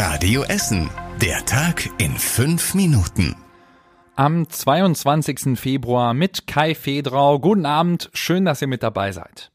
Radio Essen. Der Tag in fünf Minuten. Am 22. Februar mit Kai Fedrau. Guten Abend, schön, dass ihr mit dabei seid.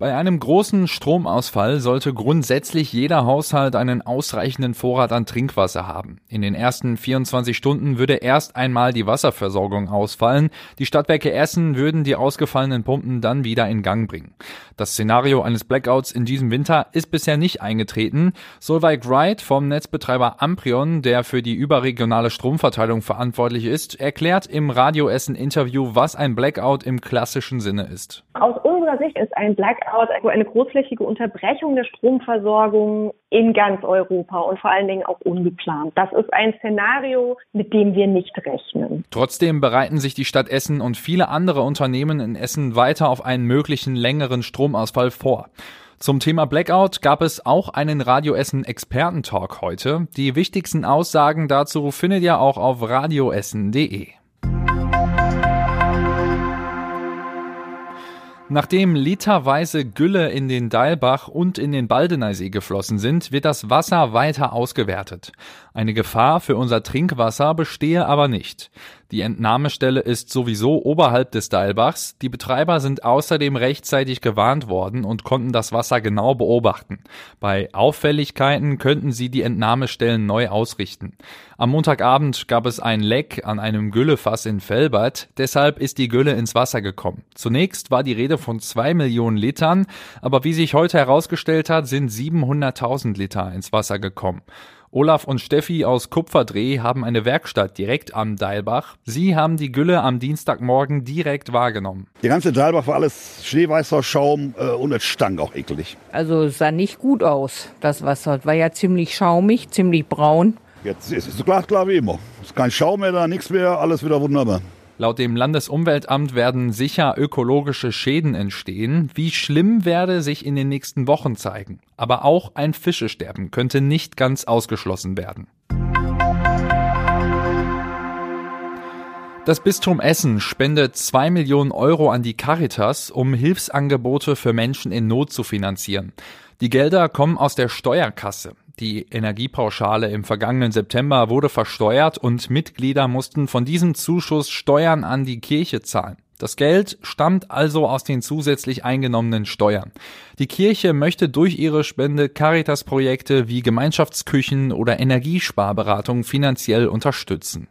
Bei einem großen Stromausfall sollte grundsätzlich jeder Haushalt einen ausreichenden Vorrat an Trinkwasser haben. In den ersten 24 Stunden würde erst einmal die Wasserversorgung ausfallen. Die Stadtwerke Essen würden die ausgefallenen Pumpen dann wieder in Gang bringen. Das Szenario eines Blackouts in diesem Winter ist bisher nicht eingetreten. Solveig Wright vom Netzbetreiber Amprion, der für die überregionale Stromverteilung verantwortlich ist, erklärt im Radio Essen Interview, was ein Blackout im klassischen Sinne ist. Aus unserer Sicht ist ein Blackout Blackout, also eine großflächige Unterbrechung der Stromversorgung in ganz Europa und vor allen Dingen auch ungeplant. Das ist ein Szenario, mit dem wir nicht rechnen. Trotzdem bereiten sich die Stadt Essen und viele andere Unternehmen in Essen weiter auf einen möglichen längeren Stromausfall vor. Zum Thema Blackout gab es auch einen Radio Essen Expertentalk heute. Die wichtigsten Aussagen dazu findet ihr auch auf radioessen.de. Nachdem literweise Gülle in den Deilbach und in den Baldeneysee geflossen sind, wird das Wasser weiter ausgewertet. Eine Gefahr für unser Trinkwasser bestehe aber nicht. Die Entnahmestelle ist sowieso oberhalb des Deilbachs. Die Betreiber sind außerdem rechtzeitig gewarnt worden und konnten das Wasser genau beobachten. Bei Auffälligkeiten könnten sie die Entnahmestellen neu ausrichten. Am Montagabend gab es ein Leck an einem Güllefass in Felbert. Deshalb ist die Gülle ins Wasser gekommen. Zunächst war die Rede von zwei Millionen Litern, aber wie sich heute herausgestellt hat, sind 700.000 Liter ins Wasser gekommen. Olaf und Steffi aus Kupferdreh haben eine Werkstatt direkt am Deilbach. Sie haben die Gülle am Dienstagmorgen direkt wahrgenommen. Der ganze Deilbach war alles schneeweißer Schaum äh, und es stank auch eklig. Also es sah nicht gut aus, das Wasser. War ja ziemlich schaumig, ziemlich braun. Jetzt ist es so klar, klar wie immer. Es ist kein Schaum mehr da, nichts mehr, alles wieder wunderbar. Laut dem Landesumweltamt werden sicher ökologische Schäden entstehen. Wie schlimm werde sich in den nächsten Wochen zeigen. Aber auch ein Fischesterben könnte nicht ganz ausgeschlossen werden. Das Bistum Essen spendet zwei Millionen Euro an die Caritas, um Hilfsangebote für Menschen in Not zu finanzieren. Die Gelder kommen aus der Steuerkasse. Die Energiepauschale im vergangenen September wurde versteuert und Mitglieder mussten von diesem Zuschuss Steuern an die Kirche zahlen. Das Geld stammt also aus den zusätzlich eingenommenen Steuern. Die Kirche möchte durch ihre Spende Caritas-Projekte wie Gemeinschaftsküchen oder Energiesparberatung finanziell unterstützen.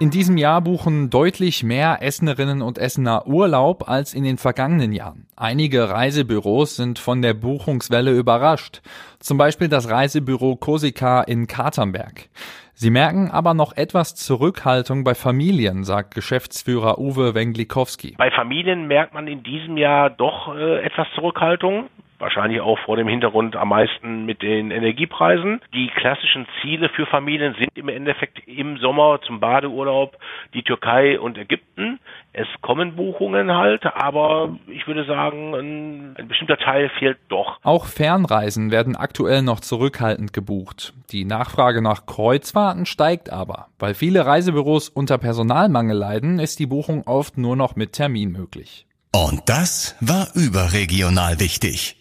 In diesem Jahr buchen deutlich mehr Essenerinnen und Essener Urlaub als in den vergangenen Jahren. Einige Reisebüros sind von der Buchungswelle überrascht. Zum Beispiel das Reisebüro Kosika in Katernberg. Sie merken aber noch etwas Zurückhaltung bei Familien, sagt Geschäftsführer Uwe Wenglikowski. Bei Familien merkt man in diesem Jahr doch äh, etwas Zurückhaltung wahrscheinlich auch vor dem Hintergrund am meisten mit den Energiepreisen. Die klassischen Ziele für Familien sind im Endeffekt im Sommer zum Badeurlaub die Türkei und Ägypten. Es kommen Buchungen halt, aber ich würde sagen, ein, ein bestimmter Teil fehlt doch. Auch Fernreisen werden aktuell noch zurückhaltend gebucht. Die Nachfrage nach Kreuzfahrten steigt aber. Weil viele Reisebüros unter Personalmangel leiden, ist die Buchung oft nur noch mit Termin möglich. Und das war überregional wichtig.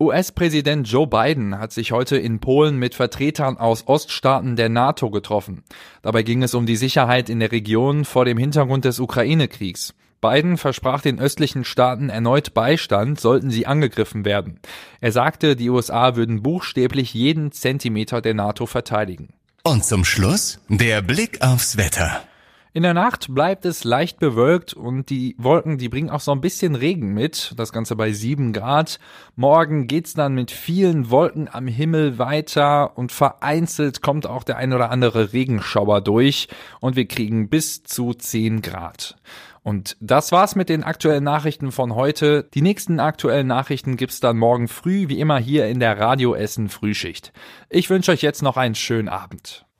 US-Präsident Joe Biden hat sich heute in Polen mit Vertretern aus Oststaaten der NATO getroffen. Dabei ging es um die Sicherheit in der Region vor dem Hintergrund des Ukraine-Kriegs. Biden versprach den östlichen Staaten erneut Beistand, sollten sie angegriffen werden. Er sagte, die USA würden buchstäblich jeden Zentimeter der NATO verteidigen. Und zum Schluss der Blick aufs Wetter. In der Nacht bleibt es leicht bewölkt und die Wolken, die bringen auch so ein bisschen Regen mit. Das Ganze bei sieben Grad. Morgen geht's dann mit vielen Wolken am Himmel weiter und vereinzelt kommt auch der ein oder andere Regenschauer durch und wir kriegen bis zu zehn Grad. Und das war's mit den aktuellen Nachrichten von heute. Die nächsten aktuellen Nachrichten gibt's dann morgen früh, wie immer hier in der Radio Essen Frühschicht. Ich wünsche euch jetzt noch einen schönen Abend.